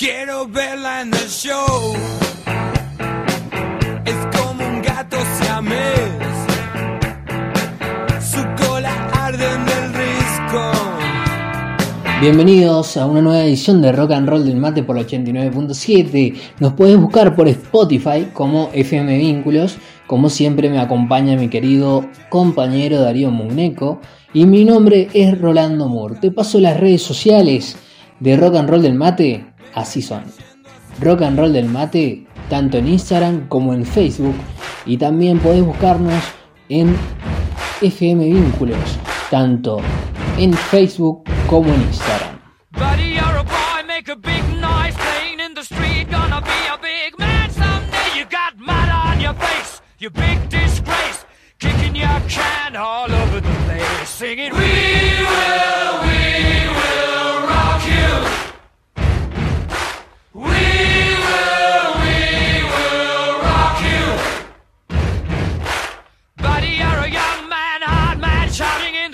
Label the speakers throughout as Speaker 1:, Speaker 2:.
Speaker 1: Quiero verla en el show. Es como un gato siamés. Su cola arde en el risco.
Speaker 2: Bienvenidos a una nueva edición de Rock and Roll del Mate por la 89.7. Nos puedes buscar por Spotify como FM Vínculos. Como siempre me acompaña mi querido compañero Darío Mugneco. Y mi nombre es Rolando Moore. Te paso las redes sociales de Rock and Roll del Mate. Así son. Rock and Roll del Mate, tanto en Instagram como en Facebook. Y también podés buscarnos en FM Vínculos, tanto en Facebook como en Instagram.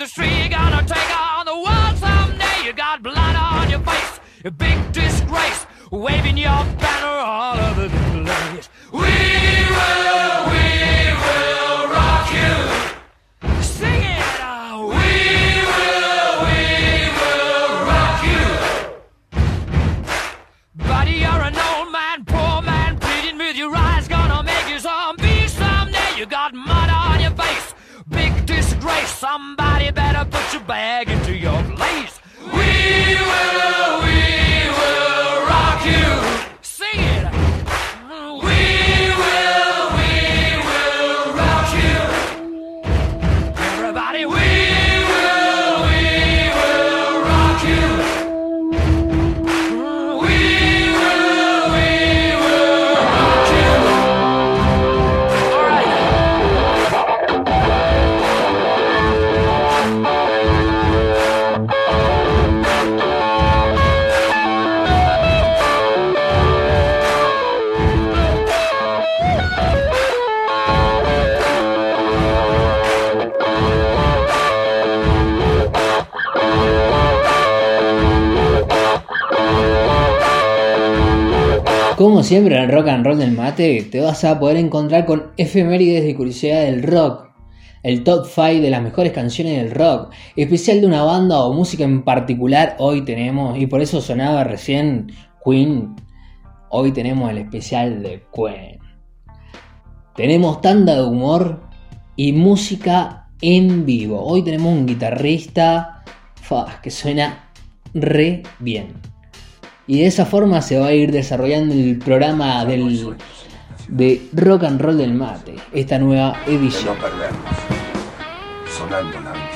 Speaker 1: Shouting in the street. Gonna take on the world someday. You got blood on your face, a big disgrace, waving your banner all over the place. We will, we will rock you. Sing it, oh, we will, we will rock you. Buddy, you're an old man, poor man, pleading with your eyes, gonna make you zombie someday. You got mud on your face, big disgrace. Somebody bag into your place. We will,
Speaker 2: siempre en Rock and Roll del Mate, te vas a poder encontrar con efemérides de curiosidad del rock, el top 5 de las mejores canciones del rock, especial de una banda o música en particular. Hoy tenemos, y por eso sonaba recién Queen, hoy tenemos el especial de Queen. Tenemos tanda de humor y música en vivo. Hoy tenemos un guitarrista que suena re bien. Y de esa forma se va a ir desarrollando el programa del, de Rock and Roll del Mate, esta nueva edición.
Speaker 3: No perdernos. Sonando la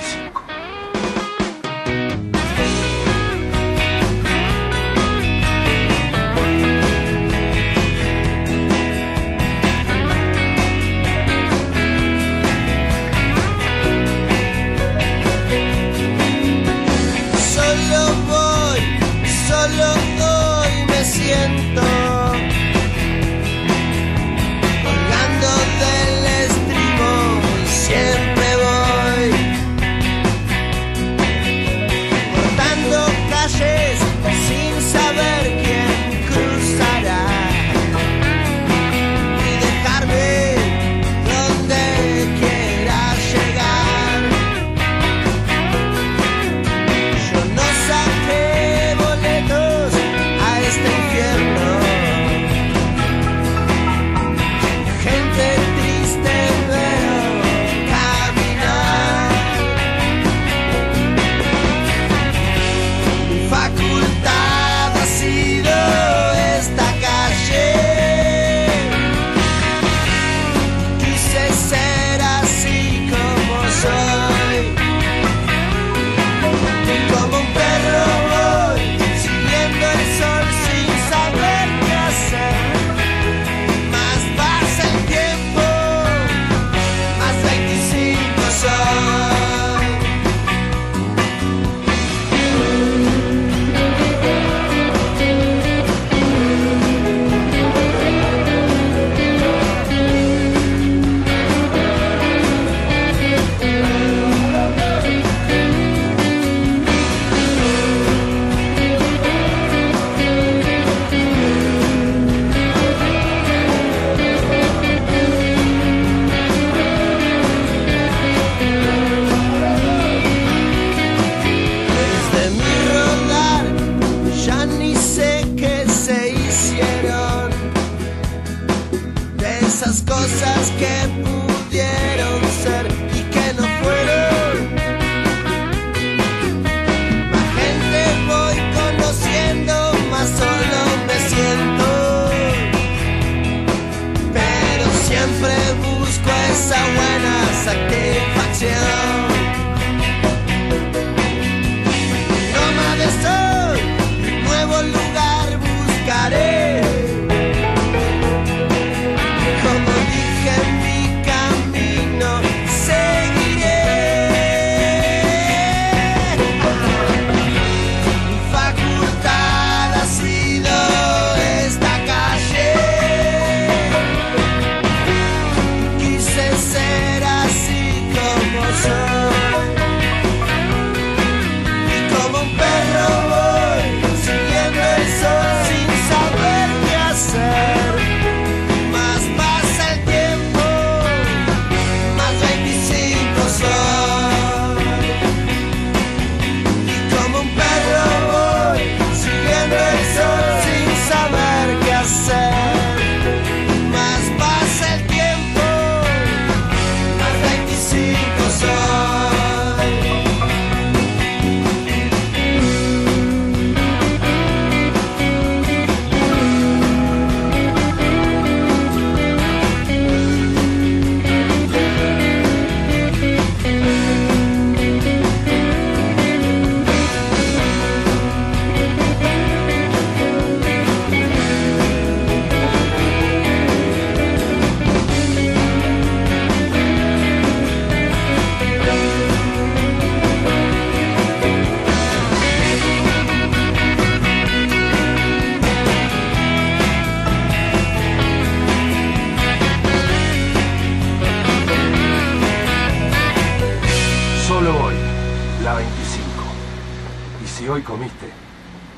Speaker 4: hoy
Speaker 3: comiste,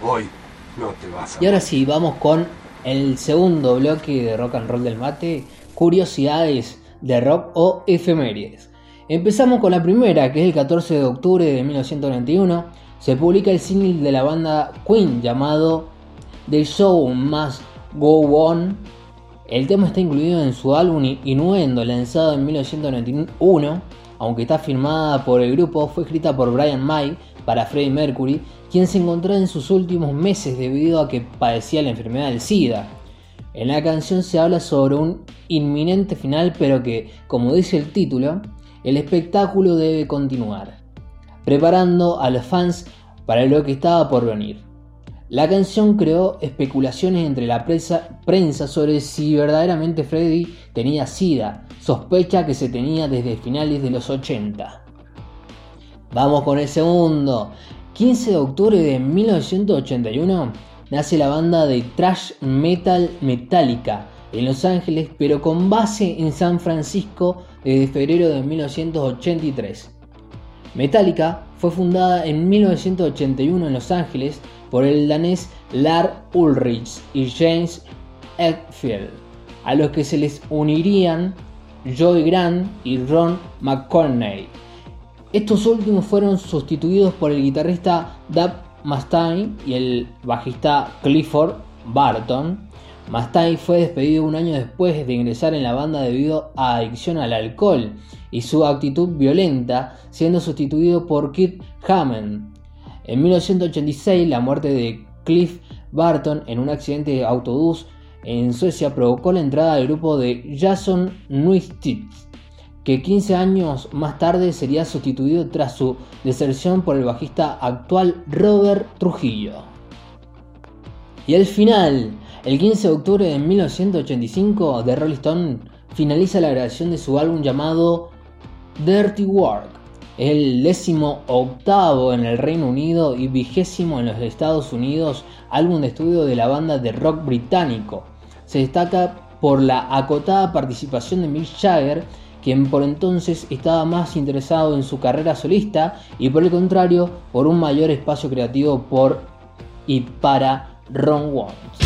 Speaker 3: hoy no te vas a...
Speaker 2: Y ahora sí, vamos con el segundo bloque de rock and roll del mate, curiosidades de rock o efemérides. Empezamos con la primera, que es el 14 de octubre de 1991. Se publica el single de la banda Queen llamado The Show Must Go On. El tema está incluido en su álbum Innuendo, lanzado en 1991. Aunque está firmada por el grupo, fue escrita por Brian May para Freddie Mercury, quien se encontró en sus últimos meses debido a que padecía la enfermedad del SIDA. En la canción se habla sobre un inminente final, pero que, como dice el título, el espectáculo debe continuar, preparando a los fans para lo que estaba por venir. La canción creó especulaciones entre la prensa sobre si verdaderamente Freddy tenía SIDA, sospecha que se tenía desde finales de los 80. Vamos con el segundo. 15 de octubre de 1981 nace la banda de thrash metal Metallica en Los Ángeles, pero con base en San Francisco desde febrero de 1983. Metallica fue fundada en 1981 en Los Ángeles por el danés Lars Ulrich y James Hetfield, a los que se les unirían Joey Grant y Ron McCorney. Estos últimos fueron sustituidos por el guitarrista Dave Mustaine y el bajista Clifford Barton, Mastai fue despedido un año después de ingresar en la banda debido a adicción al alcohol y su actitud violenta, siendo sustituido por Kit Hammond. En 1986, la muerte de Cliff Barton en un accidente de autobús en Suecia provocó la entrada del grupo de Jason Newsted, que 15 años más tarde sería sustituido tras su deserción por el bajista actual Robert Trujillo. Y al final, el 15 de octubre de 1985, The Rolling Stone finaliza la grabación de su álbum llamado Dirty Work, el décimo octavo en el Reino Unido y vigésimo en los Estados Unidos álbum de estudio de la banda de rock británico. Se destaca por la acotada participación de Mick Jagger, quien por entonces estaba más interesado en su carrera solista y por el contrario por un mayor espacio creativo por y para Ron Watts.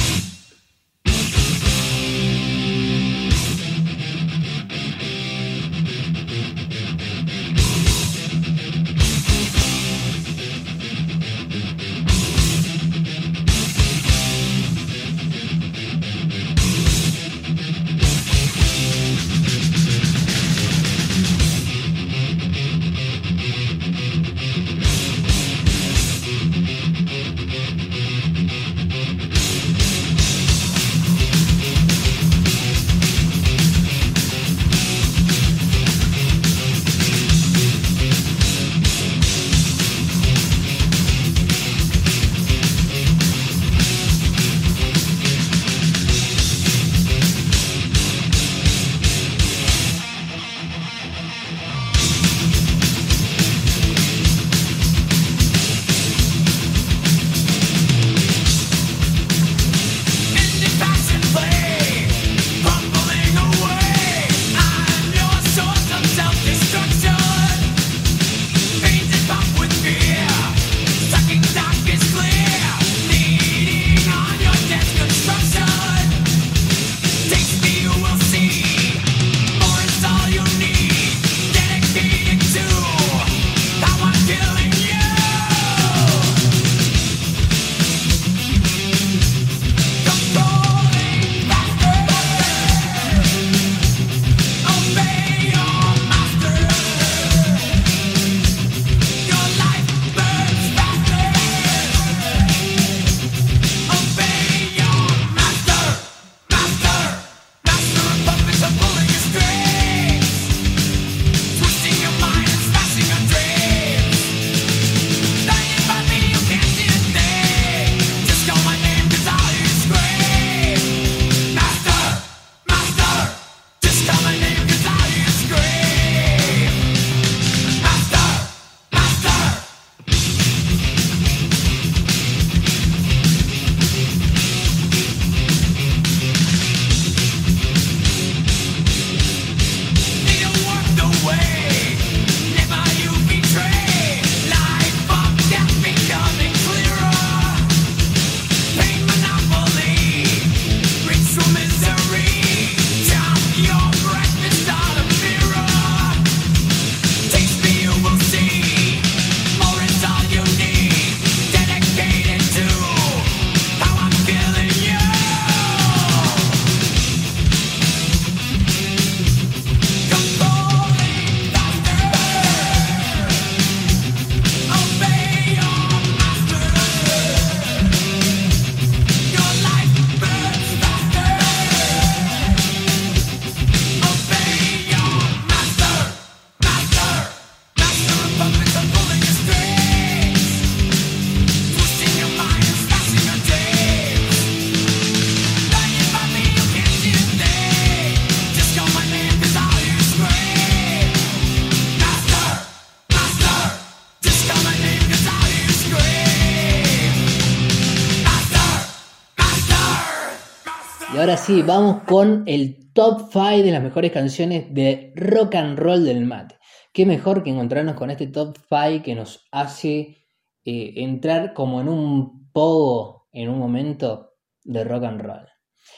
Speaker 2: Sí, vamos con el top 5 de las mejores canciones de rock and roll del mate. Qué mejor que encontrarnos con este top 5 que nos hace eh, entrar como en un pogo en un momento de rock and roll.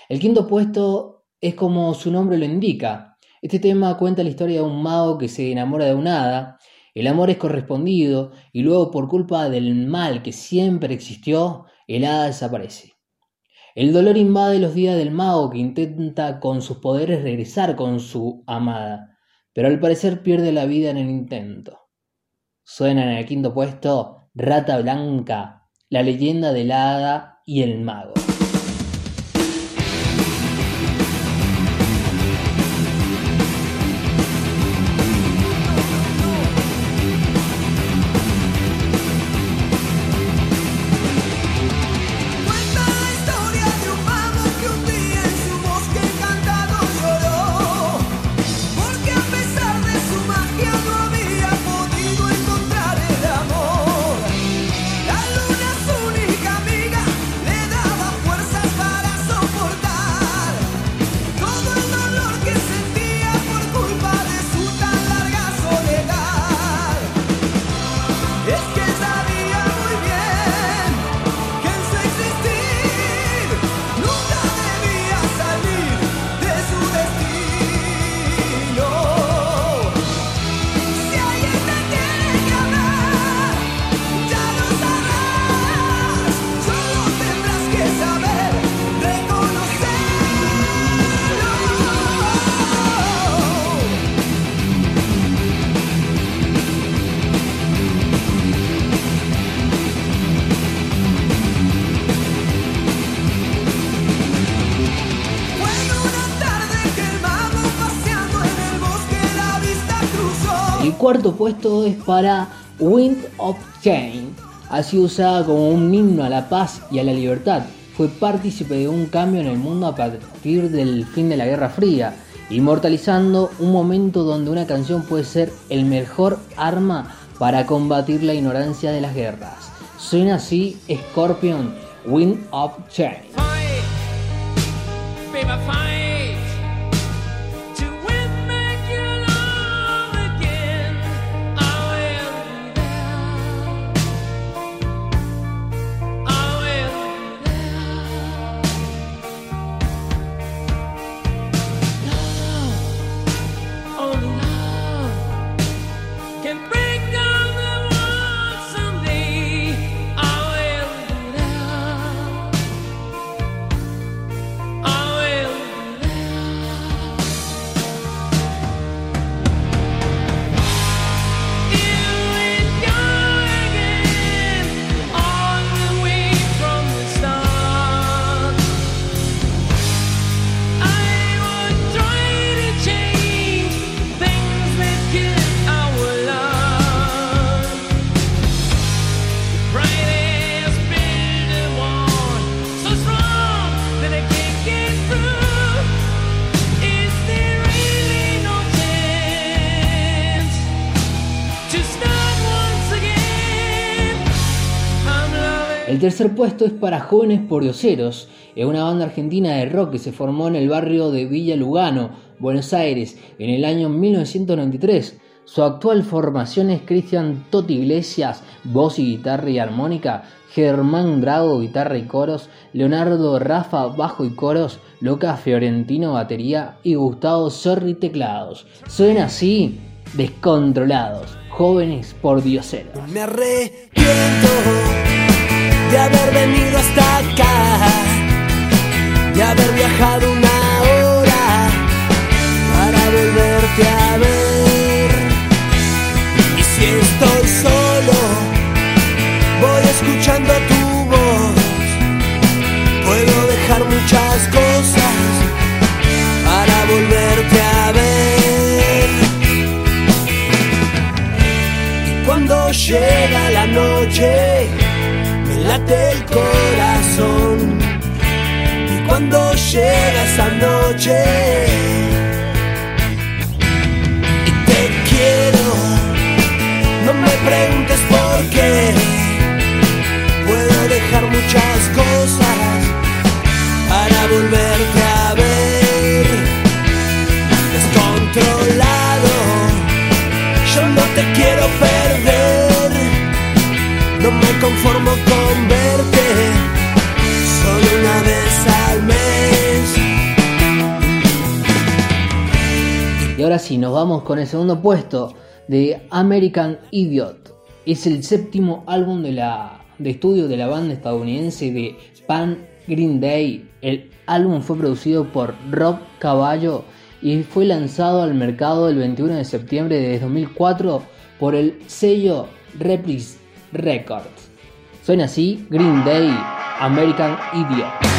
Speaker 2: El quinto puesto es como su nombre lo indica. Este tema cuenta la historia de un mago que se enamora de un hada. El amor es correspondido y luego por culpa del mal que siempre existió, el hada desaparece. El dolor invade los días del mago que intenta con sus poderes regresar con su amada, pero al parecer pierde la vida en el intento. Suena en el quinto puesto Rata Blanca, la leyenda del hada y el mago. Cuarto puesto es para Wind of Change. Ha sido usada como un himno a la paz y a la libertad. Fue partícipe de un cambio en el mundo a partir del fin de la Guerra Fría, inmortalizando un momento donde una canción puede ser el mejor arma para combatir la ignorancia de las guerras. Suena así Scorpion, Wind of Change. Tercer puesto es para Jóvenes Pordioseros, una banda argentina de rock que se formó en el barrio de Villa Lugano, Buenos Aires, en el año 1993. Su actual formación es Cristian Toti Iglesias, voz y guitarra y armónica, Germán Drago, guitarra y coros, Leonardo Rafa, bajo y coros, Loca Fiorentino, batería y Gustavo Sorri, teclados. Suena así, descontrolados, jóvenes.
Speaker 3: Me arrepiento de haber venido hasta acá, de haber viajado una hora para volverte a ver. Y si estoy solo, voy escuchando tu voz. Puedo dejar muchas cosas para volverte a ver. Y cuando llega la noche, late el corazón. Y cuando llega esa noche, y te quiero, no me preguntes por qué. Puedo dejar muchas cosas para volverte a
Speaker 4: ver. Descontrolado, yo no te quiero perder. No me
Speaker 2: conformo con. Ahora sí, nos vamos con el segundo puesto de American Idiot. Es el séptimo álbum de, la, de estudio de la banda estadounidense de Pan Green Day. El álbum fue producido por Rob Caballo y fue lanzado al mercado el 21 de septiembre de 2004 por el sello Reprise Records. Suena así Green Day, American Idiot.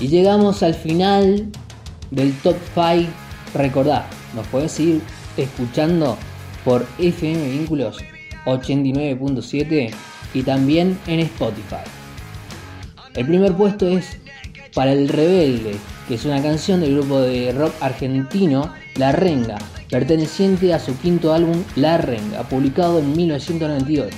Speaker 2: Y llegamos al final del top 5. Recordá, nos podés seguir escuchando por FM Vínculos 89.7 y también en Spotify. El primer puesto es Para el Rebelde, que es una canción del grupo de rock argentino La Renga, perteneciente a su quinto álbum La Renga, publicado en 1998.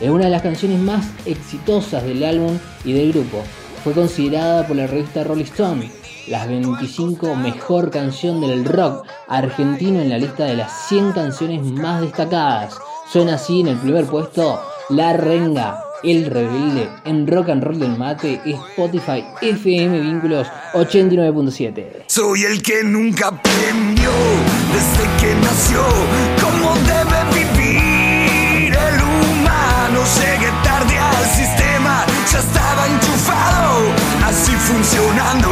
Speaker 2: Es una de las canciones más exitosas del álbum y del grupo. Fue considerada por la revista Rolling Stone las 25 mejor canción del rock argentino en la lista de las 100 canciones más destacadas. Suena así en el primer puesto La Renga, El Rebelde, en Rock and Roll del Mate, Spotify, FM Vínculos 89.7.
Speaker 4: Soy el que nunca aprendió desde que nació cómo debe vivir el humano. Llegué tarde al sistema, ya estaba enchufado, así funcionando.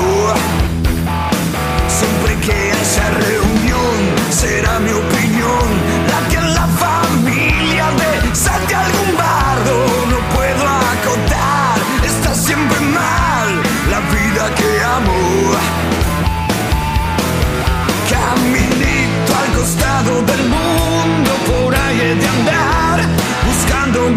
Speaker 4: Siempre que haya reunión, será mi opinión la que en la familia de salte algún bardo. No puedo acotar, está siempre mal la vida que amo. Caminito al costado del mundo, por ahí de andar, buscando un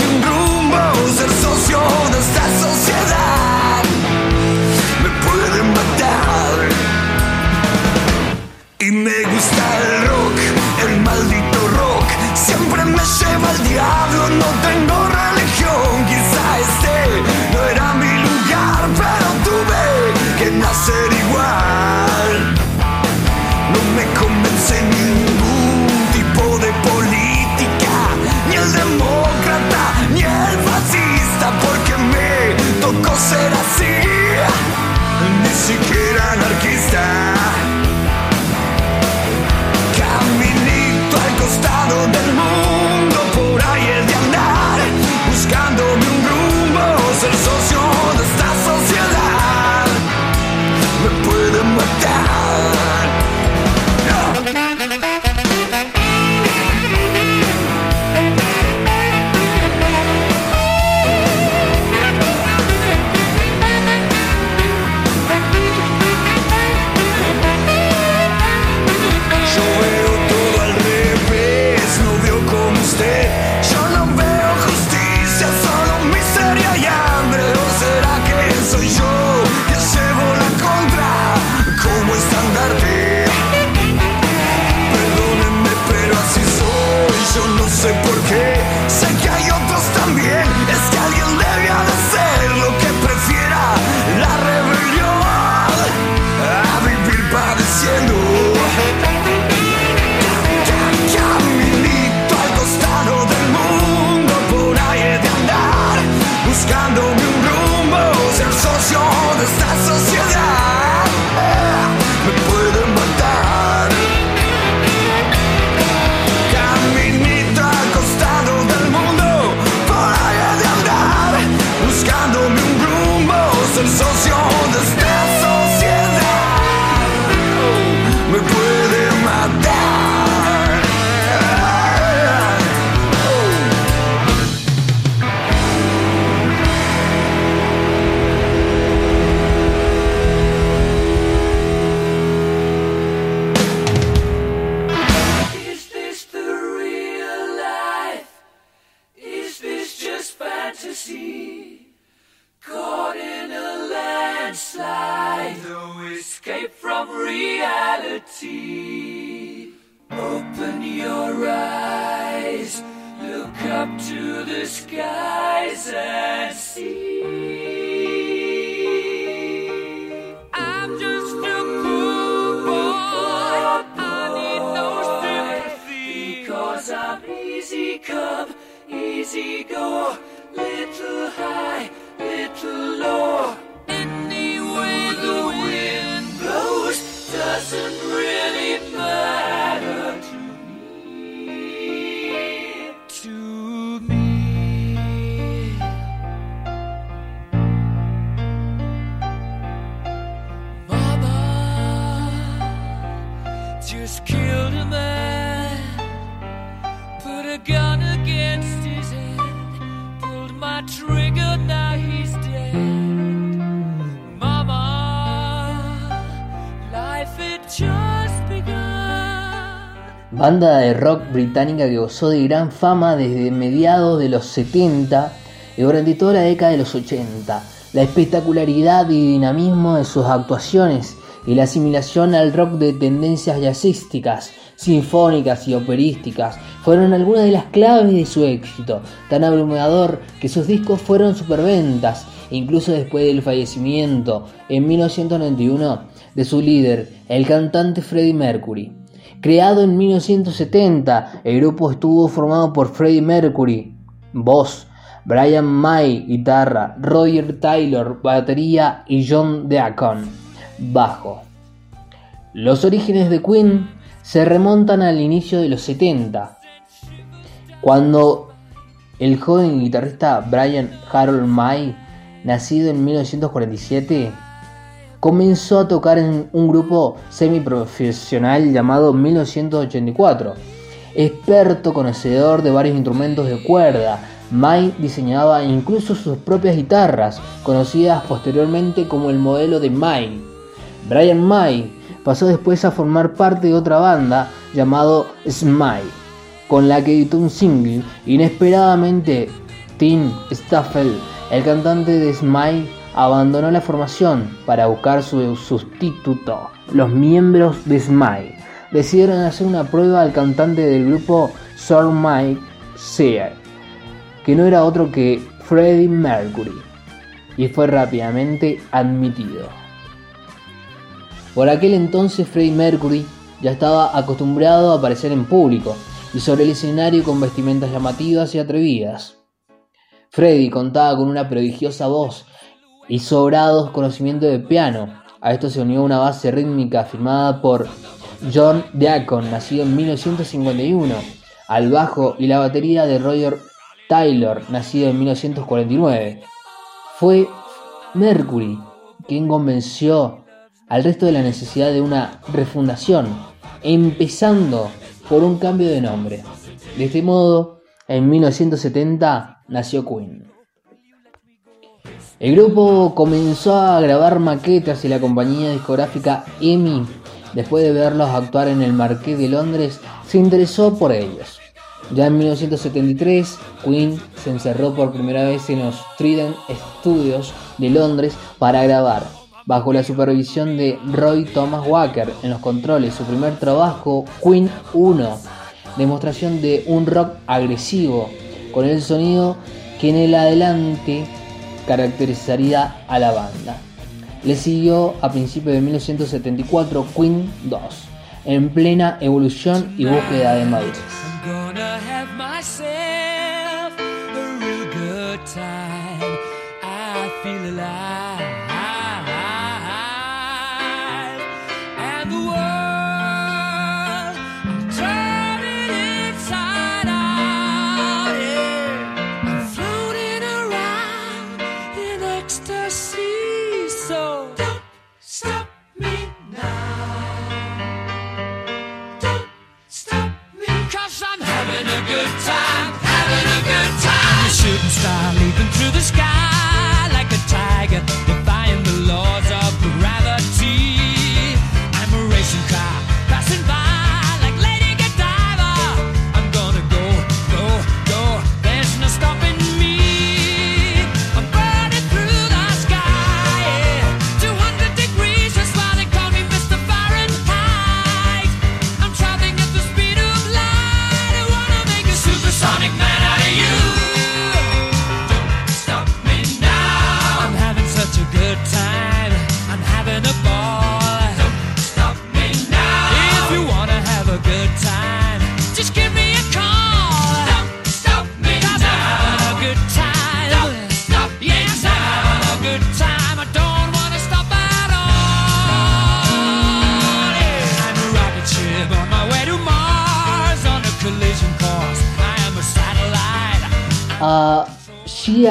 Speaker 2: Banda de rock británica que gozó de gran fama desde mediados de los 70 y durante toda la década de los 80. La espectacularidad y dinamismo de sus actuaciones y la asimilación al rock de tendencias jazzísticas, sinfónicas y operísticas fueron algunas de las claves de su éxito, tan abrumador que sus discos fueron superventas, incluso después del fallecimiento en 1991 de su líder, el cantante Freddie Mercury. Creado en 1970, el grupo estuvo formado por Freddie Mercury, voz, Brian May, guitarra, Roger Taylor, batería y John Deacon, bajo. Los orígenes de Queen se remontan al inicio de los 70, cuando el joven guitarrista Brian Harold May, nacido en 1947, comenzó a tocar en un grupo semiprofesional llamado 1984. Experto conocedor de varios instrumentos de cuerda, May diseñaba incluso sus propias guitarras, conocidas posteriormente como el modelo de May. Brian May pasó después a formar parte de otra banda llamado Smile, con la que editó un single. Inesperadamente, Tim Staffel, el cantante de Smile, abandonó la formación para buscar su sustituto. Los miembros de Smile decidieron hacer una prueba al cantante del grupo Sir Mike Sear, que no era otro que Freddie Mercury, y fue rápidamente admitido. Por aquel entonces Freddie Mercury ya estaba acostumbrado a aparecer en público y sobre el escenario con vestimentas llamativas y atrevidas. Freddie contaba con una prodigiosa voz y sobrados conocimientos de piano. A esto se unió una base rítmica firmada por John Deacon, nacido en 1951, al bajo y la batería de Roger Taylor, nacido en 1949. Fue Mercury quien convenció al resto de la necesidad de una refundación, empezando por un cambio de nombre. De este modo, en 1970 nació Queen. El grupo comenzó a grabar maquetas y la compañía discográfica EMI, después de verlos actuar en el Marqués de Londres, se interesó por ellos. Ya en 1973, Queen se encerró por primera vez en los Trident Studios de Londres para grabar, bajo la supervisión de Roy Thomas Walker en los controles, su primer trabajo, Queen 1, demostración de un rock agresivo, con el sonido que en el adelante caracterizaría a la banda. Le siguió a principios de 1974 Queen 2, en plena evolución y búsqueda de madurez.
Speaker 1: Shooting star leaping through the sky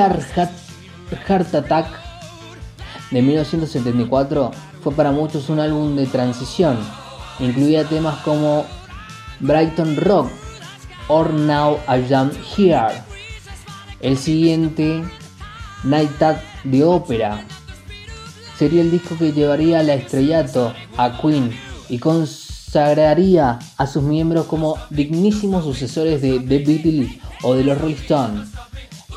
Speaker 2: Heart, Attack de 1974 fue para muchos un álbum de transición. Incluía temas como Brighton Rock or Now I Am Here. El siguiente, Night at the Opera, sería el disco que llevaría al estrellato a Queen y consagraría a sus miembros como dignísimos sucesores de The Beatles o de los Rolling Stones.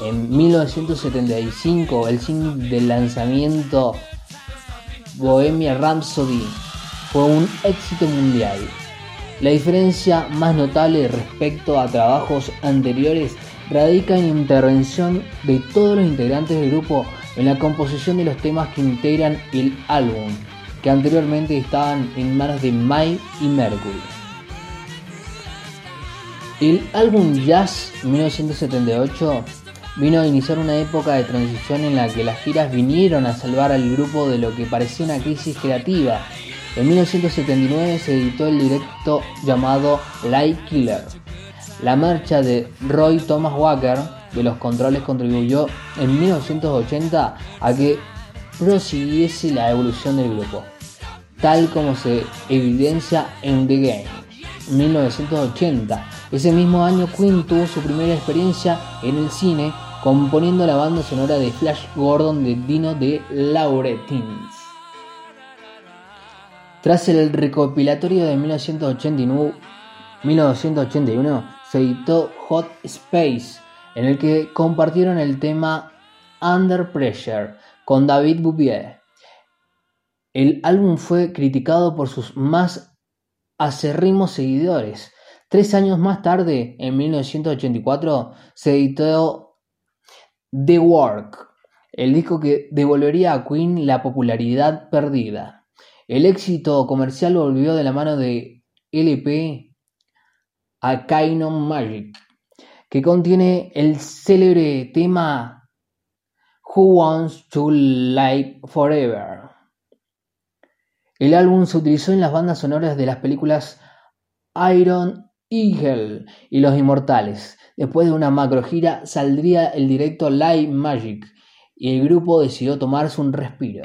Speaker 2: En 1975, el single del lanzamiento Bohemia Rhapsody fue un éxito mundial. La diferencia más notable respecto a trabajos anteriores radica en la intervención de todos los integrantes del grupo en la composición de los temas que integran el álbum, que anteriormente estaban en manos de Mike y Mercury. El álbum Jazz 1978 vino a iniciar una época de transición en la que las giras vinieron a salvar al grupo de lo que parecía una crisis creativa. En 1979 se editó el directo llamado Light Killer. La marcha de Roy Thomas Walker de los controles contribuyó en 1980 a que prosiguiese la evolución del grupo, tal como se evidencia en The Game 1980. Ese mismo año Queen tuvo su primera experiencia en el cine componiendo la banda sonora de Flash Gordon de Dino de Lauretins. Tras el recopilatorio de 1989, 1981 se editó Hot Space, en el que compartieron el tema Under Pressure con David Bouvier. El álbum fue criticado por sus más acérrimos seguidores. Tres años más tarde, en 1984, se editó The Work, el disco que devolvería a Queen la popularidad perdida. El éxito comercial volvió de la mano de LP a Kainon Magic, que contiene el célebre tema Who Wants to Live Forever. El álbum se utilizó en las bandas sonoras de las películas Iron Eagle y Los Inmortales. Después de una macro gira saldría el directo Live Magic y el grupo decidió tomarse un respiro.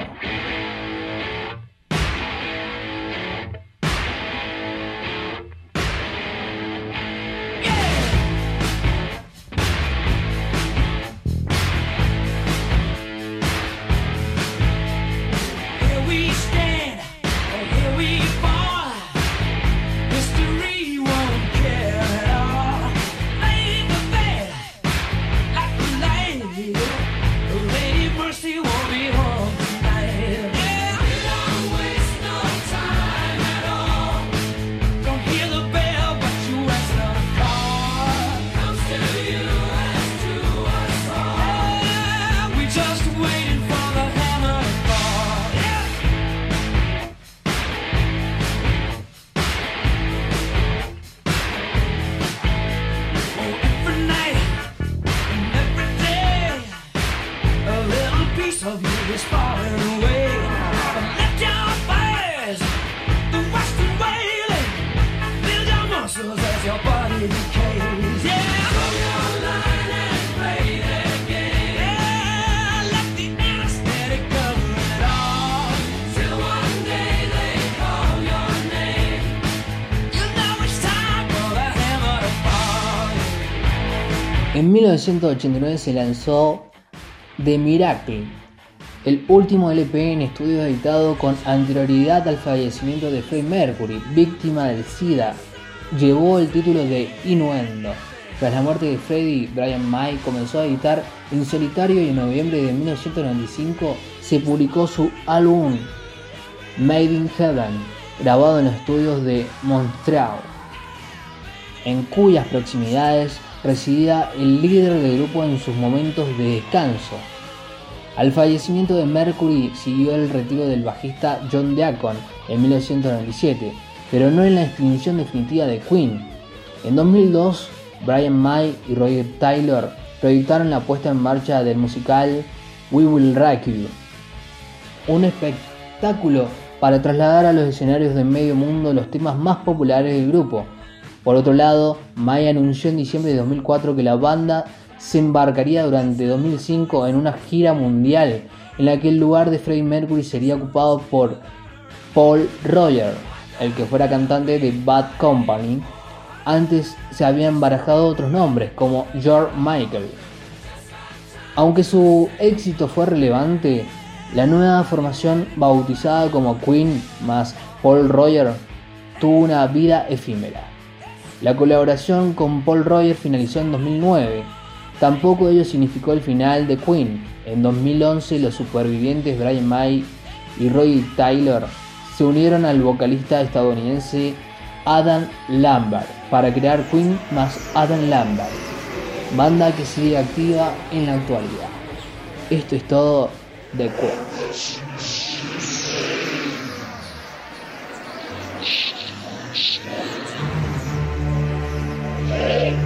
Speaker 2: 1989 se lanzó The Miracle, el último LP en estudio editado con anterioridad al fallecimiento de Freddie Mercury, víctima del SIDA. Llevó el título de Innuendo. Tras la muerte de Freddie, Brian May comenzó a editar en solitario y en noviembre de 1995 se publicó su álbum Made in Heaven, grabado en los estudios de Montreal en cuyas proximidades residía el líder del grupo en sus momentos de descanso. Al fallecimiento de Mercury siguió el retiro del bajista John Deacon en 1997, pero no en la extinción definitiva de Queen. En 2002, Brian May y Roger Taylor proyectaron la puesta en marcha del musical We Will Rock You, un espectáculo para trasladar a los escenarios de medio mundo los temas más populares del grupo. Por otro lado, May anunció en diciembre de 2004 que la banda
Speaker 1: se embarcaría durante 2005 en una gira mundial en la que el lugar de Freddie Mercury sería ocupado por Paul Roger, el que fuera cantante de Bad Company. Antes se habían barajado otros nombres como George Michael. Aunque su éxito fue relevante, la nueva formación bautizada como Queen más Paul Roger tuvo una vida efímera. La colaboración con Paul Roger finalizó en 2009. Tampoco ello significó el final de Queen. En 2011 los supervivientes Brian May y Roy Taylor se unieron al vocalista estadounidense Adam Lambert para crear Queen más Adam Lambert, banda que sigue activa en la actualidad. Esto es todo de Queen. Hey!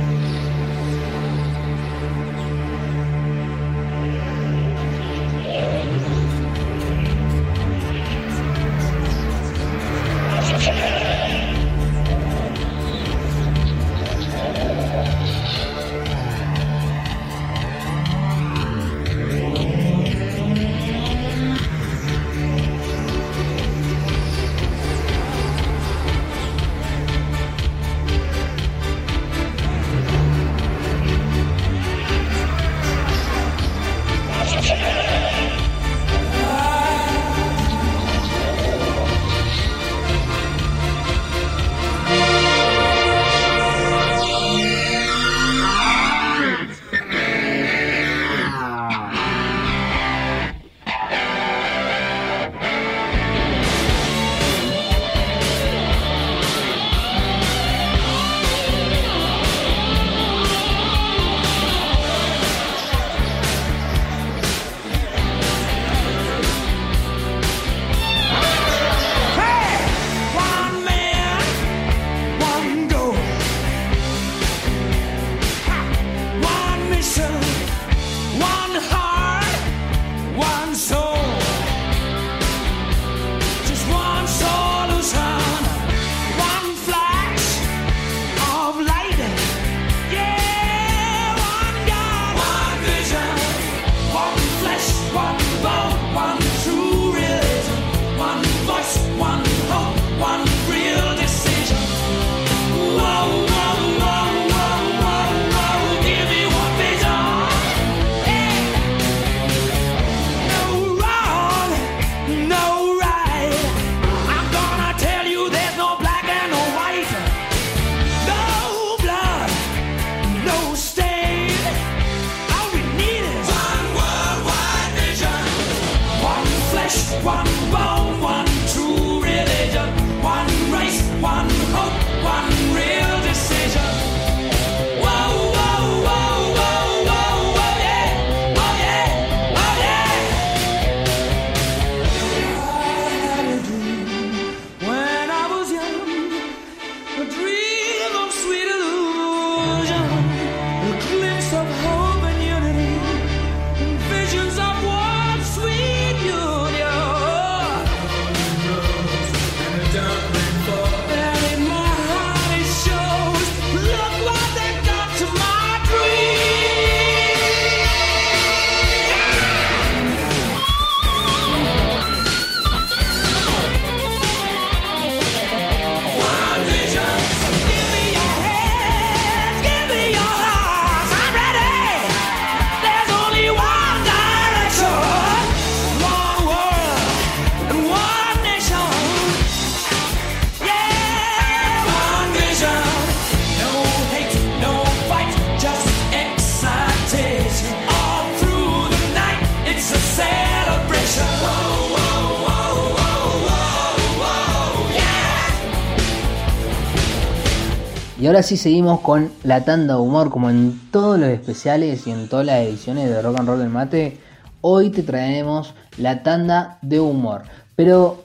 Speaker 1: Ahora sí seguimos con la tanda de humor, como en todos los especiales y en todas las ediciones de Rock and Roll del Mate. Hoy te traemos la tanda de humor. Pero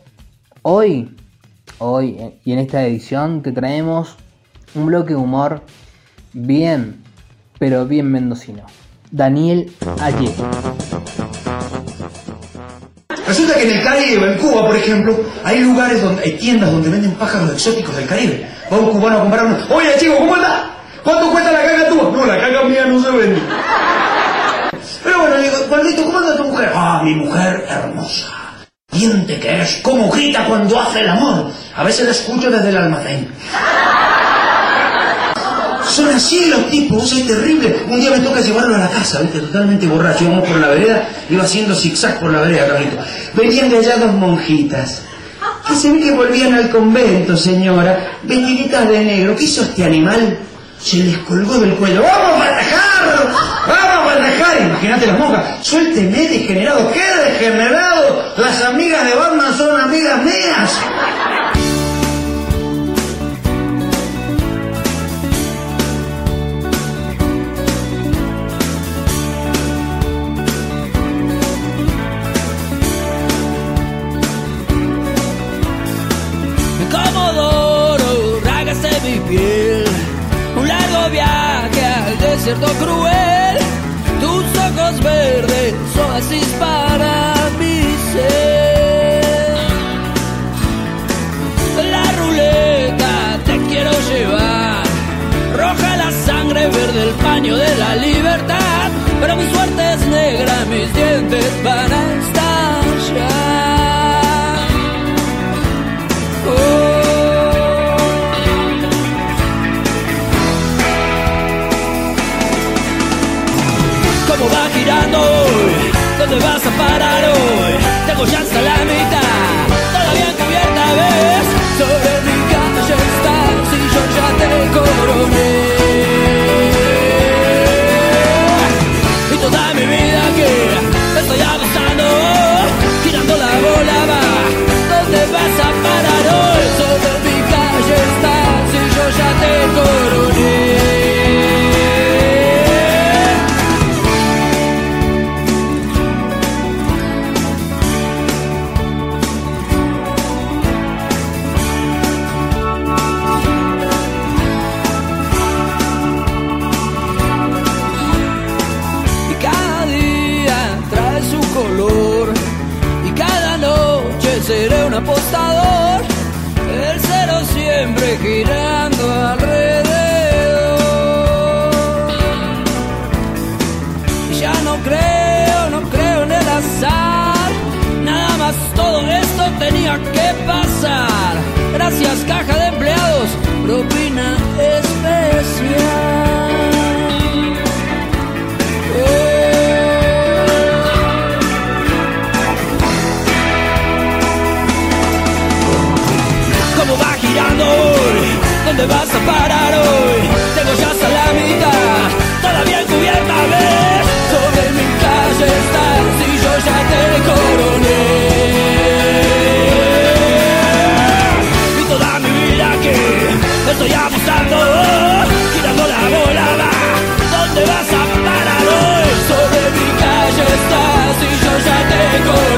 Speaker 1: hoy, hoy eh, y en esta edición te traemos un bloque de humor bien, pero bien mendocino. Daniel Ayer.
Speaker 5: Resulta que en el Caribe, en Cuba, por ejemplo, hay lugares donde hay tiendas donde venden pájaros exóticos del Caribe. Va un cubano a comprar uno. Oye, chico, ¿cómo anda? ¿Cuánto cuesta la caca tuya? No, la caca mía no se vende. Osvaldito, ¿cómo anda tu mujer? Ah, mi mujer hermosa. Diente que es, como grita cuando hace el amor. A veces la escucho desde el almacén. Son así los tipos, es terrible. Un día me toca llevarlo a la casa, ¿viste? Totalmente borracho. Íbamos por la vereda, iba haciendo zigzag por la vereda, Carlito. Venían de allá dos monjitas. Que se ve que volvían al convento, señora. Vestiditas de negro. ¿Qué hizo este animal? Se les colgó del cuello. ¡Vamos a atajar! ¡Vamos a atajar! Imagínate las monjas. Suélteme, degenerado. ¿Qué degenerado? Las amigas de Batman son amigas mías.
Speaker 6: Desierto cruel. Tus ojos verdes así para mi ser. La ruleta te quiero llevar. Roja la sangre, verde el paño de la libertad. Pero mi suerte es negra, mis dientes parar hoy? Tengo ya hasta la mitad, un apostador. El cero siempre girando alrededor. Ya no creo no creo en el azar. Nada más todo esto tenía que pasar. Gracias caja de empleados ¿Dónde vas a parar hoy? Tengo ya hasta la mitad, todavía encubierta ves. Sobre mi calle estás y yo ya te coroné. Y toda mi vida que estoy abusando, girando la bola va. ¿Dónde vas a parar hoy? Sobre mi calle estás y yo ya te coroné.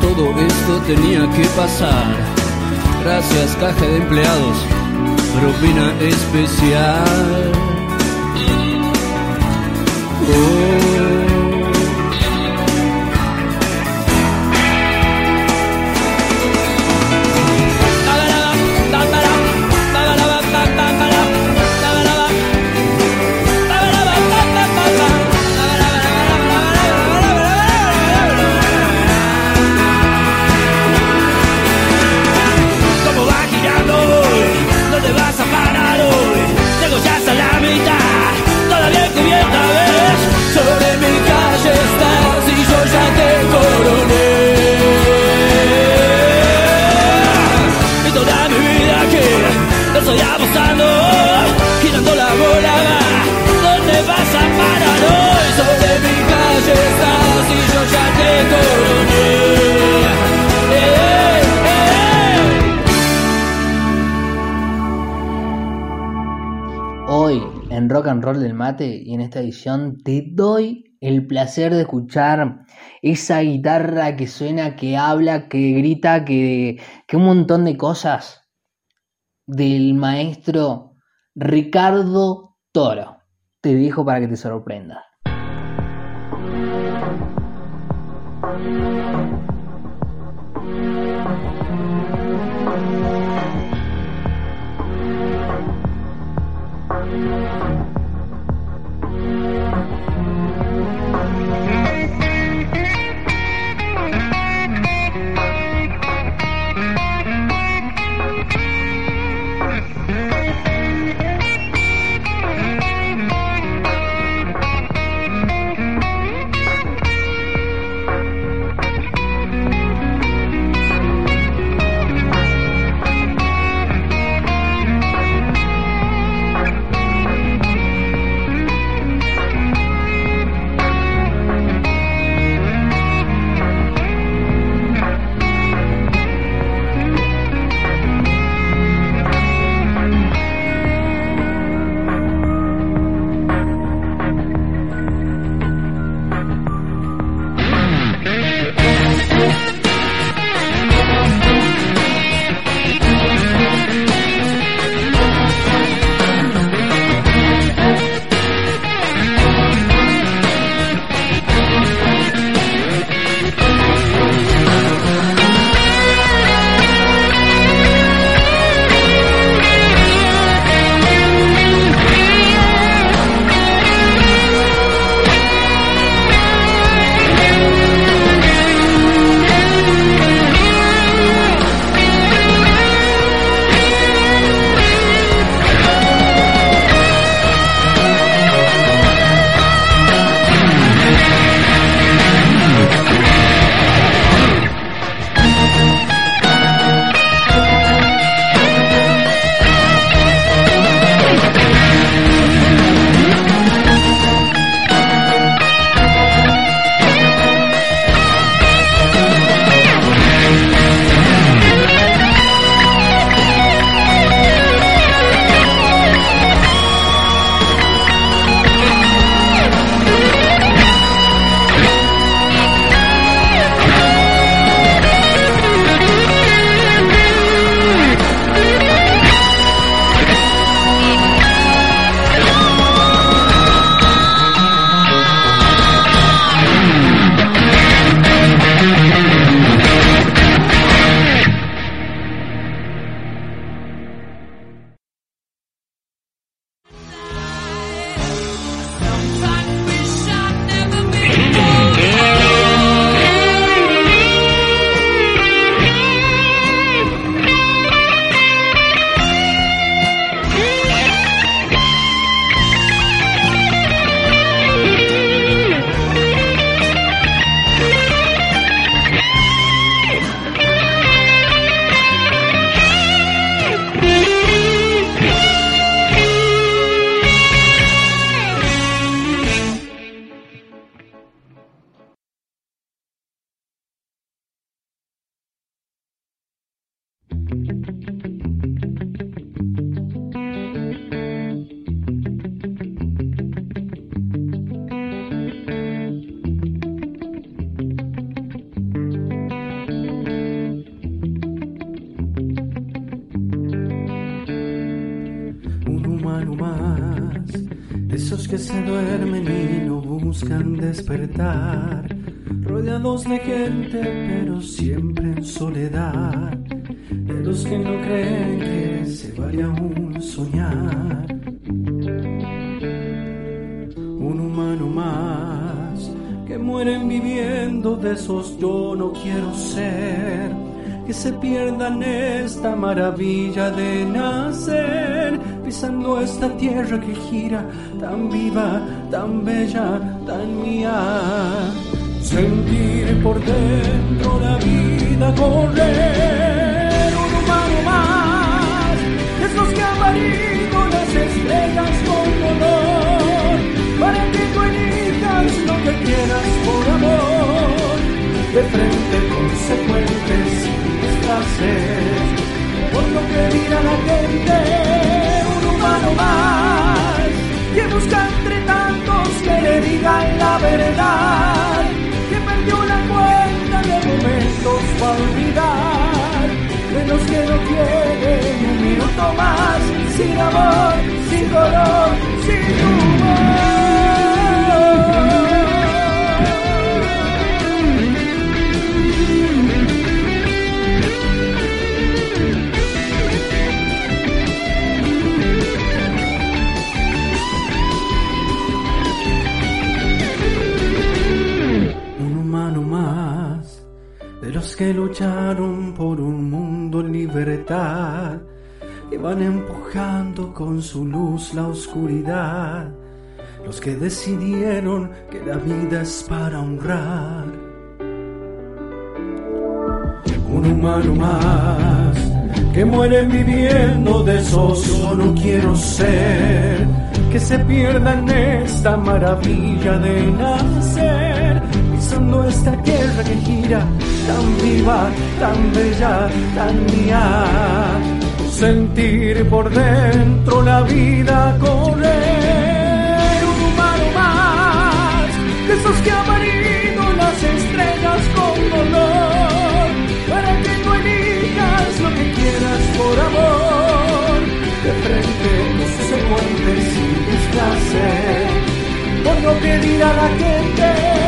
Speaker 6: Todo esto tenía que pasar. Gracias caja de empleados, propina especial. Oh. Y
Speaker 2: en esta edición te doy el placer de escuchar esa guitarra que suena, que habla, que grita, que, que un montón de cosas del maestro Ricardo Toro. Te dejo para que te sorprenda.
Speaker 7: Thank you. Despertar, rodeados de gente pero siempre en soledad, de los que no creen que se vale aún soñar. Un humano más, que mueren viviendo de esos yo no quiero ser que se pierdan esta maravilla de nacer, pisando esta tierra que gira, tan viva, tan bella, tan. Sentir por dentro la vida correr, un humano más, esos que han las estrellas con dolor, para que tú elijas lo que quieras por amor, de frente amor, sin dolor, sin humor. que lucharon por un mundo en libertad van empujando con su luz la oscuridad. Los que decidieron que la vida es para honrar. Un humano más que mueren viviendo de esos yo no quiero ser. Que se pierda en esta maravilla de nacer, pisando esta tierra que gira, tan viva, tan bella, tan mía sentir por dentro la vida correr. Un humano más, de esos que han las estrellas con dolor, para que tú elijas lo que quieras por amor. De frente no se puente sin disfrace, por no pedir a la gente.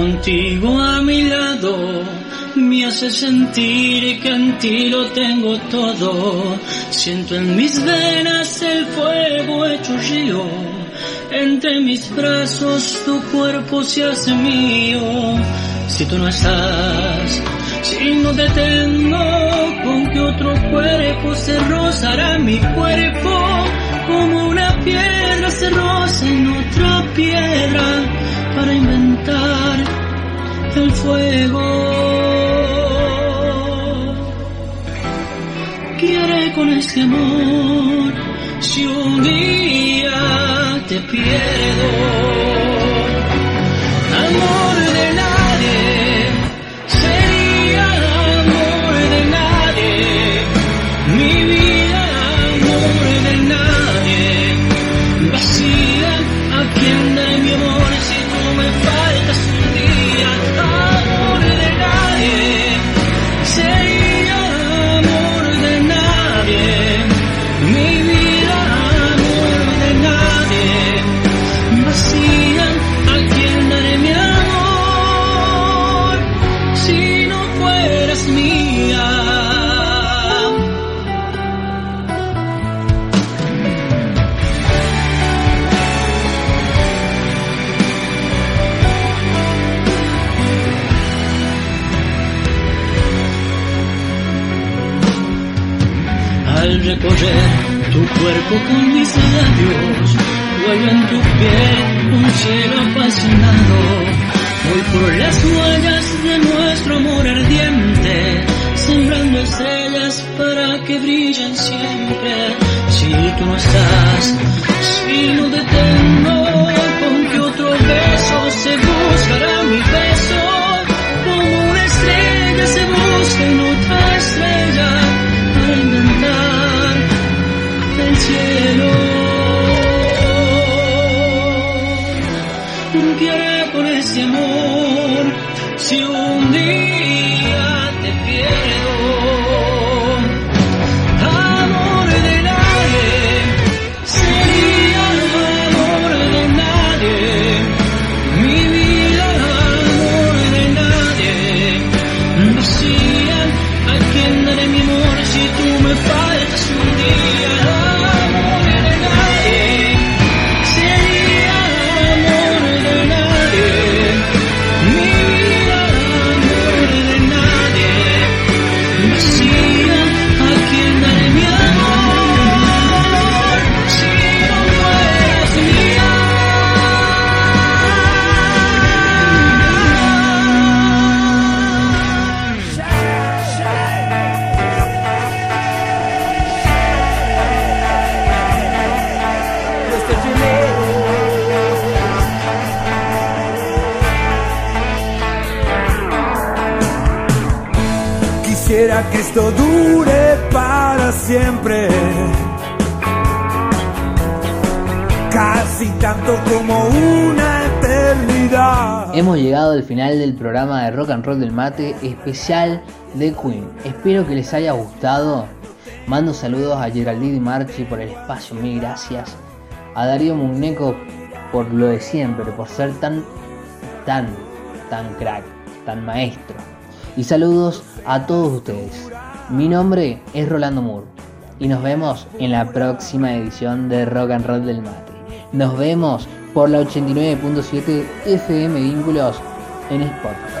Speaker 8: Contigo a mi lado, me hace sentir que en ti lo tengo todo. Siento en mis venas el fuego hecho río. Entre mis brazos tu cuerpo se hace mío. Si tú no estás, si no te tengo, con que otro cuerpo se rozará mi cuerpo. Como una piedra se roza en otra piedra para inventar el fuego. Quiere con este amor si un día te pierdo. Amor
Speaker 4: Esto dure para siempre. Casi tanto como una eternidad.
Speaker 2: Hemos llegado al final del programa de Rock and Roll del Mate especial de Queen. Espero que les haya gustado. Mando saludos a Geraldine Marchi por el espacio, mil gracias. A Darío Mugneco por lo de siempre, por ser tan, tan, tan crack, tan maestro. Y saludos a todos ustedes. Mi nombre es Rolando Moore y nos vemos en la próxima edición de Rock and Roll del Mate. Nos vemos por la 89.7 FM Vínculos en Spotify.